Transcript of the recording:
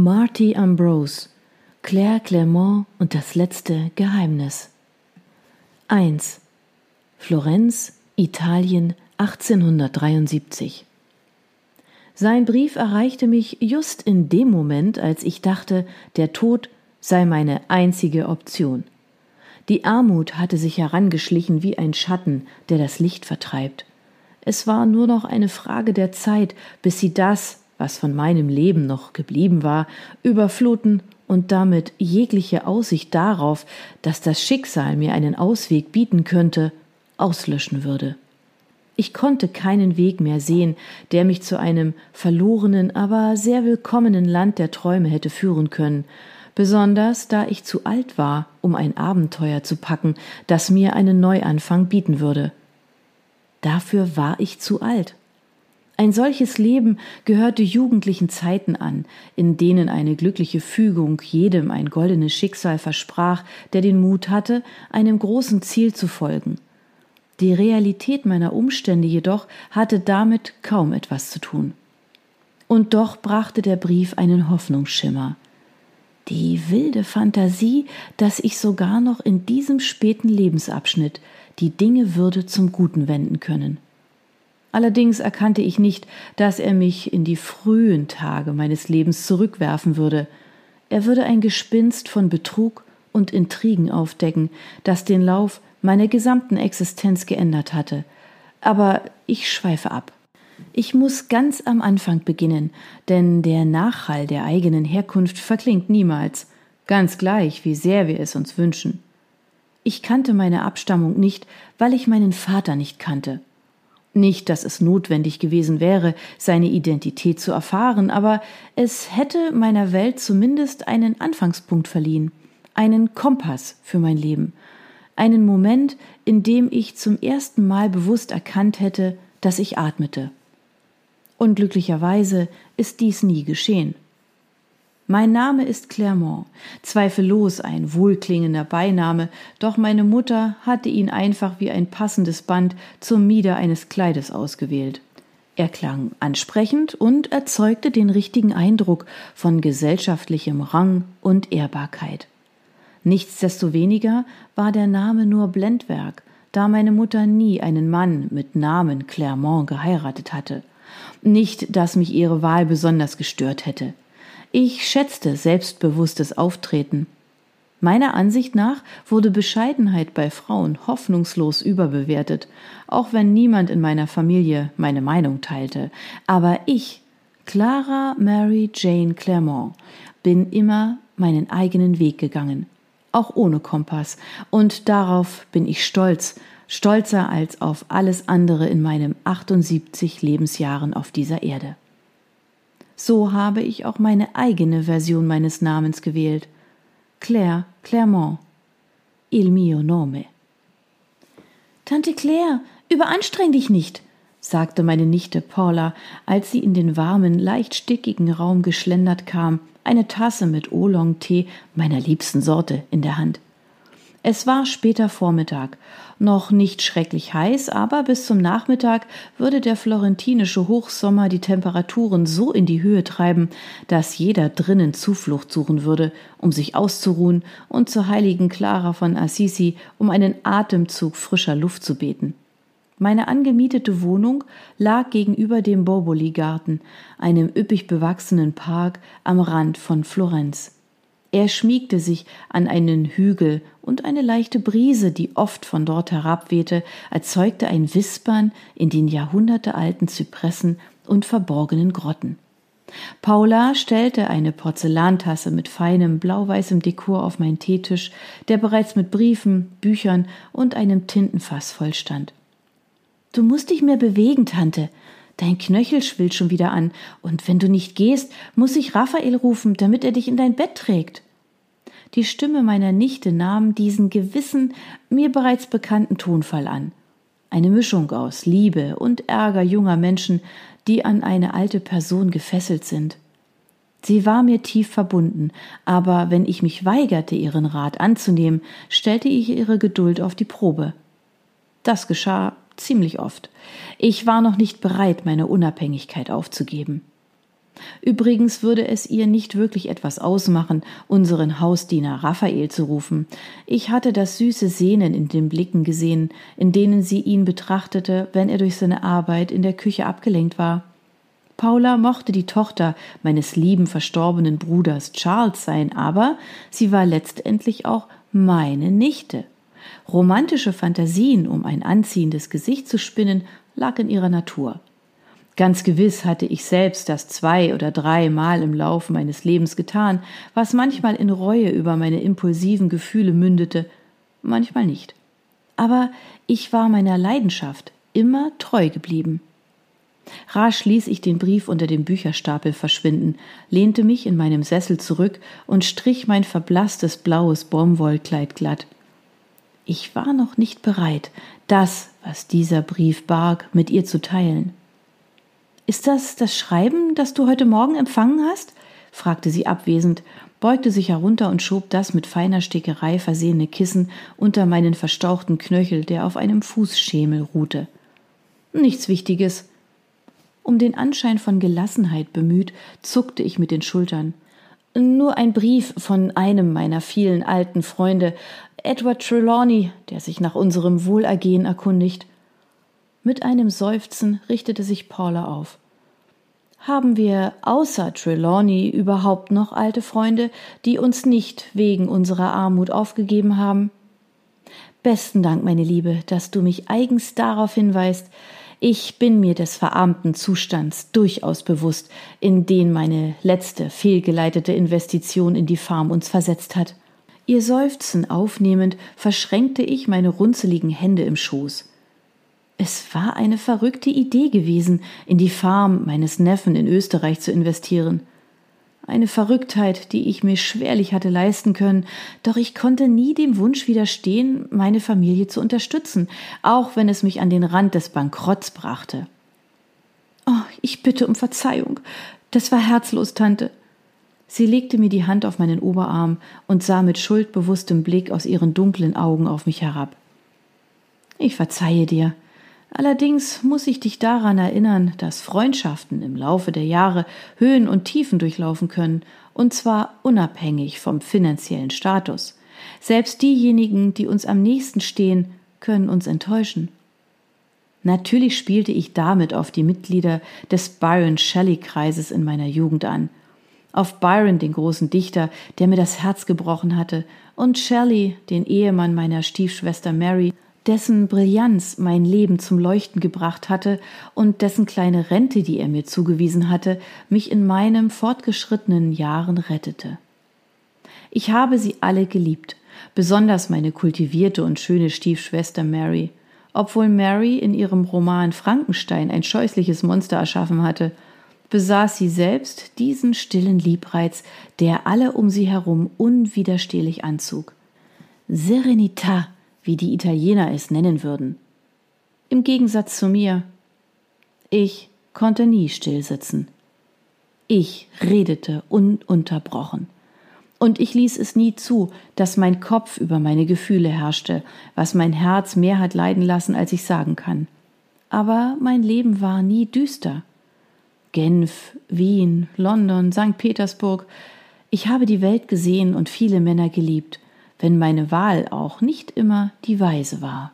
Marty Ambrose, Claire Clermont und das letzte Geheimnis. 1. Florenz, Italien, 1873. Sein Brief erreichte mich just in dem Moment, als ich dachte, der Tod sei meine einzige Option. Die Armut hatte sich herangeschlichen wie ein Schatten, der das Licht vertreibt. Es war nur noch eine Frage der Zeit, bis sie das, was von meinem Leben noch geblieben war, überfluten und damit jegliche Aussicht darauf, dass das Schicksal mir einen Ausweg bieten könnte, auslöschen würde. Ich konnte keinen Weg mehr sehen, der mich zu einem verlorenen, aber sehr willkommenen Land der Träume hätte führen können, besonders da ich zu alt war, um ein Abenteuer zu packen, das mir einen Neuanfang bieten würde. Dafür war ich zu alt. Ein solches Leben gehörte jugendlichen Zeiten an, in denen eine glückliche Fügung jedem ein goldenes Schicksal versprach, der den Mut hatte, einem großen Ziel zu folgen. Die Realität meiner Umstände jedoch hatte damit kaum etwas zu tun. Und doch brachte der Brief einen Hoffnungsschimmer. Die wilde Fantasie, dass ich sogar noch in diesem späten Lebensabschnitt die Dinge würde zum Guten wenden können. Allerdings erkannte ich nicht, dass er mich in die frühen Tage meines Lebens zurückwerfen würde. Er würde ein Gespinst von Betrug und Intrigen aufdecken, das den Lauf meiner gesamten Existenz geändert hatte. Aber ich schweife ab. Ich muss ganz am Anfang beginnen, denn der Nachhall der eigenen Herkunft verklingt niemals, ganz gleich, wie sehr wir es uns wünschen. Ich kannte meine Abstammung nicht, weil ich meinen Vater nicht kannte. Nicht, dass es notwendig gewesen wäre, seine Identität zu erfahren, aber es hätte meiner Welt zumindest einen Anfangspunkt verliehen, einen Kompass für mein Leben, einen Moment, in dem ich zum ersten Mal bewusst erkannt hätte, dass ich atmete. Unglücklicherweise ist dies nie geschehen. Mein Name ist Clermont, zweifellos ein wohlklingender Beiname, doch meine Mutter hatte ihn einfach wie ein passendes Band zum Mieder eines Kleides ausgewählt. Er klang ansprechend und erzeugte den richtigen Eindruck von gesellschaftlichem Rang und Ehrbarkeit. Nichtsdestoweniger war der Name nur Blendwerk, da meine Mutter nie einen Mann mit Namen Clermont geheiratet hatte. Nicht, dass mich ihre Wahl besonders gestört hätte. Ich schätzte selbstbewusstes Auftreten. Meiner Ansicht nach wurde Bescheidenheit bei Frauen hoffnungslos überbewertet, auch wenn niemand in meiner Familie meine Meinung teilte. Aber ich, Clara Mary Jane Clermont, bin immer meinen eigenen Weg gegangen, auch ohne Kompass, und darauf bin ich stolz, stolzer als auf alles andere in meinem 78 Lebensjahren auf dieser Erde. So habe ich auch meine eigene Version meines Namens gewählt. Claire Clermont. Il mio nome. Tante Claire, überanstreng dich nicht, sagte meine Nichte Paula, als sie in den warmen, leicht stickigen Raum geschlendert kam, eine Tasse mit Oolong-Tee meiner liebsten Sorte in der Hand. Es war später Vormittag, noch nicht schrecklich heiß, aber bis zum Nachmittag würde der florentinische Hochsommer die Temperaturen so in die Höhe treiben, dass jeder drinnen Zuflucht suchen würde, um sich auszuruhen und zur heiligen Clara von Assisi um einen Atemzug frischer Luft zu beten. Meine angemietete Wohnung lag gegenüber dem Borboli-Garten, einem üppig bewachsenen Park am Rand von Florenz. Er schmiegte sich an einen Hügel, und eine leichte Brise, die oft von dort herabwehte, erzeugte ein Wispern in den jahrhundertealten Zypressen und verborgenen Grotten. Paula stellte eine Porzellantasse mit feinem blau-weißem Dekor auf meinen Teetisch, der bereits mit Briefen, Büchern und einem Tintenfass vollstand. Du musst dich mehr bewegen, Tante. Dein Knöchel schwillt schon wieder an, und wenn du nicht gehst, muss ich Raphael rufen, damit er dich in dein Bett trägt. Die Stimme meiner Nichte nahm diesen gewissen, mir bereits bekannten Tonfall an. Eine Mischung aus Liebe und Ärger junger Menschen, die an eine alte Person gefesselt sind. Sie war mir tief verbunden, aber wenn ich mich weigerte, ihren Rat anzunehmen, stellte ich ihre Geduld auf die Probe. Das geschah ziemlich oft. Ich war noch nicht bereit, meine Unabhängigkeit aufzugeben. Übrigens würde es ihr nicht wirklich etwas ausmachen, unseren Hausdiener Raphael zu rufen. Ich hatte das süße Sehnen in den Blicken gesehen, in denen sie ihn betrachtete, wenn er durch seine Arbeit in der Küche abgelenkt war. Paula mochte die Tochter meines lieben verstorbenen Bruders Charles sein, aber sie war letztendlich auch meine Nichte. Romantische Fantasien, um ein anziehendes Gesicht zu spinnen, lag in ihrer Natur. Ganz gewiss hatte ich selbst das zwei oder drei Mal im Laufe meines Lebens getan, was manchmal in Reue über meine impulsiven Gefühle mündete, manchmal nicht. Aber ich war meiner Leidenschaft immer treu geblieben. Rasch ließ ich den Brief unter dem Bücherstapel verschwinden, lehnte mich in meinem Sessel zurück und strich mein verblasstes blaues Baumwollkleid glatt. Ich war noch nicht bereit, das, was dieser Brief barg, mit ihr zu teilen. Ist das das Schreiben, das du heute Morgen empfangen hast? fragte sie abwesend, beugte sich herunter und schob das mit feiner Stickerei versehene Kissen unter meinen verstauchten Knöchel, der auf einem Fußschemel ruhte. Nichts Wichtiges, um den Anschein von Gelassenheit bemüht, zuckte ich mit den Schultern. Nur ein Brief von einem meiner vielen alten Freunde, Edward Trelawney, der sich nach unserem Wohlergehen erkundigt. Mit einem Seufzen richtete sich Paula auf. Haben wir außer Trelawney überhaupt noch alte Freunde, die uns nicht wegen unserer Armut aufgegeben haben? Besten Dank, meine Liebe, dass du mich eigens darauf hinweist, ich bin mir des verarmten Zustands durchaus bewusst, in den meine letzte fehlgeleitete Investition in die Farm uns versetzt hat. Ihr Seufzen aufnehmend, verschränkte ich meine runzeligen Hände im Schoß. Es war eine verrückte Idee gewesen, in die Farm meines Neffen in Österreich zu investieren eine Verrücktheit, die ich mir schwerlich hatte leisten können, doch ich konnte nie dem Wunsch widerstehen, meine Familie zu unterstützen, auch wenn es mich an den Rand des Bankrotts brachte. Oh, ich bitte um Verzeihung. Das war herzlos, Tante. Sie legte mir die Hand auf meinen Oberarm und sah mit schuldbewusstem Blick aus ihren dunklen Augen auf mich herab. Ich verzeihe dir, Allerdings muss ich dich daran erinnern, dass Freundschaften im Laufe der Jahre Höhen und Tiefen durchlaufen können, und zwar unabhängig vom finanziellen Status. Selbst diejenigen, die uns am nächsten stehen, können uns enttäuschen. Natürlich spielte ich damit auf die Mitglieder des Byron Shelley Kreises in meiner Jugend an. Auf Byron, den großen Dichter, der mir das Herz gebrochen hatte, und Shelley, den Ehemann meiner Stiefschwester Mary, dessen Brillanz mein Leben zum Leuchten gebracht hatte und dessen kleine Rente, die er mir zugewiesen hatte, mich in meinem fortgeschrittenen Jahren rettete. Ich habe sie alle geliebt, besonders meine kultivierte und schöne Stiefschwester Mary. Obwohl Mary in ihrem Roman Frankenstein ein scheußliches Monster erschaffen hatte, besaß sie selbst diesen stillen Liebreiz, der alle um sie herum unwiderstehlich anzog. Serenità wie die Italiener es nennen würden. Im Gegensatz zu mir. Ich konnte nie stillsitzen. Ich redete ununterbrochen. Und ich ließ es nie zu, dass mein Kopf über meine Gefühle herrschte, was mein Herz mehr hat leiden lassen, als ich sagen kann. Aber mein Leben war nie düster. Genf, Wien, London, St. Petersburg. Ich habe die Welt gesehen und viele Männer geliebt, wenn meine Wahl auch nicht immer die weise war.